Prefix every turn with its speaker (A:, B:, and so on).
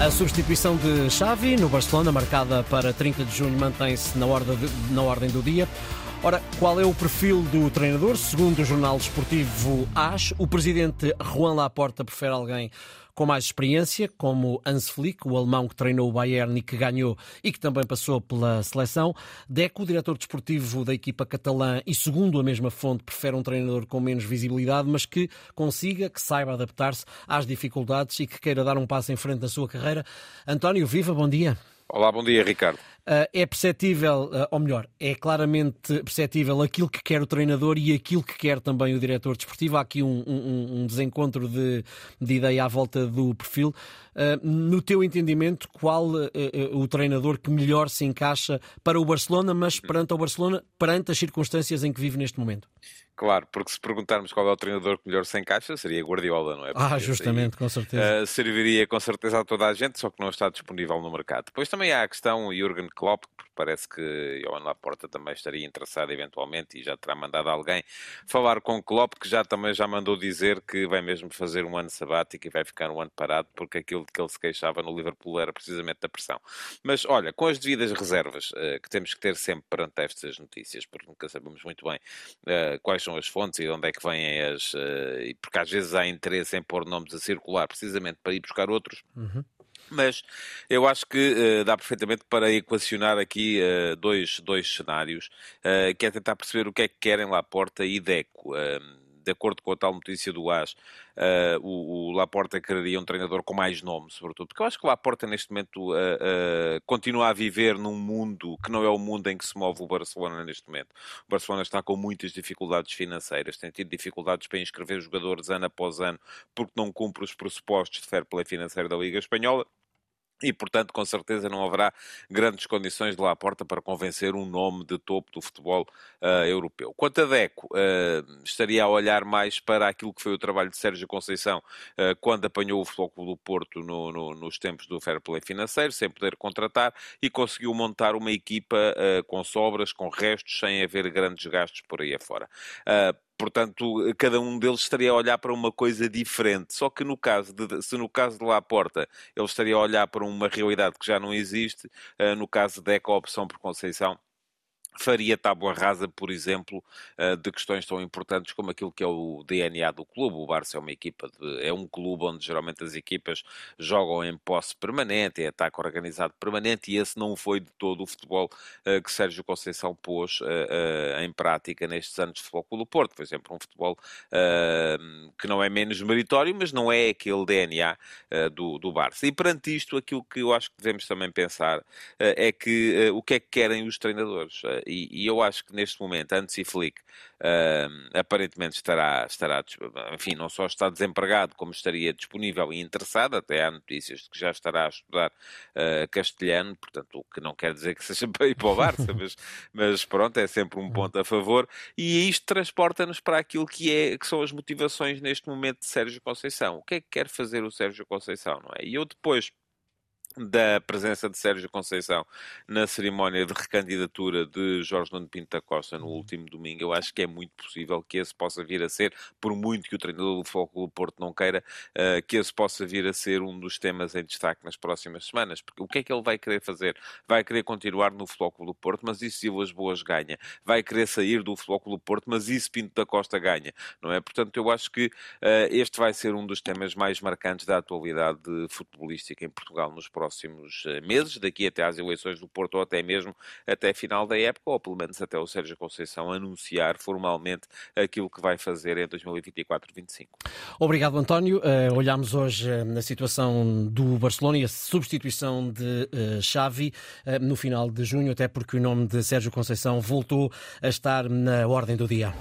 A: A substituição de Xavi no Barcelona, marcada para 30 de junho, mantém-se na, na ordem do dia. Ora, qual é o perfil do treinador? Segundo o jornal desportivo AS, o presidente Juan Laporta prefere alguém com mais experiência, como Hans Flick, o alemão que treinou o Bayern e que ganhou e que também passou pela seleção. Deco, o diretor desportivo da equipa catalã e, segundo a mesma fonte, prefere um treinador com menos visibilidade, mas que consiga, que saiba adaptar-se às dificuldades e que queira dar um passo em frente na sua carreira. António, viva, bom dia.
B: Olá, bom dia, Ricardo.
A: Uh, é perceptível, uh, ou melhor, é claramente perceptível aquilo que quer o treinador e aquilo que quer também o diretor desportivo. Há aqui um, um, um desencontro de, de, ideia à volta do perfil. Uh, no teu entendimento, qual o treinador que melhor se encaixa para o Barcelona, mas perante o Barcelona, perante as circunstâncias em que vive neste momento?
B: Claro, porque se perguntarmos qual é o treinador que melhor se encaixa, seria Guardiola, não é?
A: Porque ah, justamente, aí, com certeza.
B: Uh, serviria com certeza a toda a gente, só que não está disponível no mercado. Depois também há a questão Jürgen Klopp, porque parece que Johan Laporta também estaria interessado eventualmente e já terá mandado alguém falar com Klopp, que já também já mandou dizer que vai mesmo fazer um ano sabático e vai ficar um ano parado, porque aquilo de que ele se queixava no Liverpool era precisamente da pressão. Mas olha, com as devidas reservas uh, que temos que ter sempre perante estas notícias, porque nunca sabemos muito bem uh, quais são as fontes e de onde é que vêm as. Uh, porque às vezes há interesse em pôr nomes a circular precisamente para ir buscar outros. Uhum. Mas eu acho que uh, dá perfeitamente para equacionar aqui uh, dois, dois cenários, uh, que é tentar perceber o que é que querem lá Porta e Deco de acordo com a tal notícia do AS, uh, o, o Laporta quereria um treinador com mais nome, sobretudo, porque eu acho que o Laporta neste momento uh, uh, continua a viver num mundo que não é o mundo em que se move o Barcelona neste momento. O Barcelona está com muitas dificuldades financeiras, tem tido dificuldades para inscrever jogadores ano após ano, porque não cumpre os pressupostos de fair play financeiro da Liga Espanhola. E, portanto, com certeza não haverá grandes condições de lá à porta para convencer um nome de topo do futebol uh, europeu. Quanto a Deco, uh, estaria a olhar mais para aquilo que foi o trabalho de Sérgio Conceição uh, quando apanhou o Flóculo do Porto no, no, nos tempos do fair play financeiro, sem poder contratar, e conseguiu montar uma equipa com sobras, com restos, sem haver grandes gastos por aí afora. Portanto, cada um deles estaria a olhar para uma coisa diferente. Só que no caso de, se no caso de Laporta ele estaria a olhar para uma realidade que já não existe, uh, no caso de Eco, opção por Conceição faria tábua rasa, por exemplo, eh, de questões tão importantes como aquilo que é o DNA do clube. O Barça é uma equipa, de, é um clube onde geralmente as equipas jogam em posse permanente, em ataque organizado permanente, e esse não foi de todo o futebol uh, que Sérgio Conceição pôs uh, em prática nestes anos de futebol do Porto. Foi sempre um futebol que não é menos meritório, mas não é aquele DNA do, do Barça. E perante isto, aquilo que eu acho que devemos também pensar é que o que é que querem os treinadores? E, eu acho que neste momento, antes e Flick uh, aparentemente estará, estará, enfim, não só está desempregado, como estaria disponível e interessado, até há notícias de que já estará a estudar uh, castelhano, portanto, o que não quer dizer que seja para ir para o Barça, mas, mas pronto, é sempre um ponto a favor, e isto transporta-nos para aquilo que, é, que são as motivações neste momento de Sérgio Conceição. O que é que quer fazer o Sérgio Conceição, não é? E eu depois da presença de Sérgio Conceição na cerimónia de recandidatura de Jorge Nuno Pinto da Costa no uhum. último domingo, eu acho que é muito possível que esse possa vir a ser, por muito que o treinador do Foco do Porto não queira, uh, que esse possa vir a ser um dos temas em destaque nas próximas semanas. Porque o que é que ele vai querer fazer? Vai querer continuar no Floco do Porto, mas isso Silas Boas ganha. Vai querer sair do Floco do Porto, mas isso Pinto da Costa ganha. Não é? Portanto, eu acho que uh, este vai ser um dos temas mais marcantes da atualidade futebolística em Portugal nos próximos próximos eh, meses, daqui até às eleições do Porto, ou até mesmo até final da época, ou pelo menos até o Sérgio Conceição anunciar formalmente aquilo que vai fazer em 2024-25.
A: Obrigado, António. Uh, olhamos hoje uh, na situação do Barcelona e a substituição de uh, Xavi uh, no final de junho, até porque o nome de Sérgio Conceição voltou a estar na ordem do dia.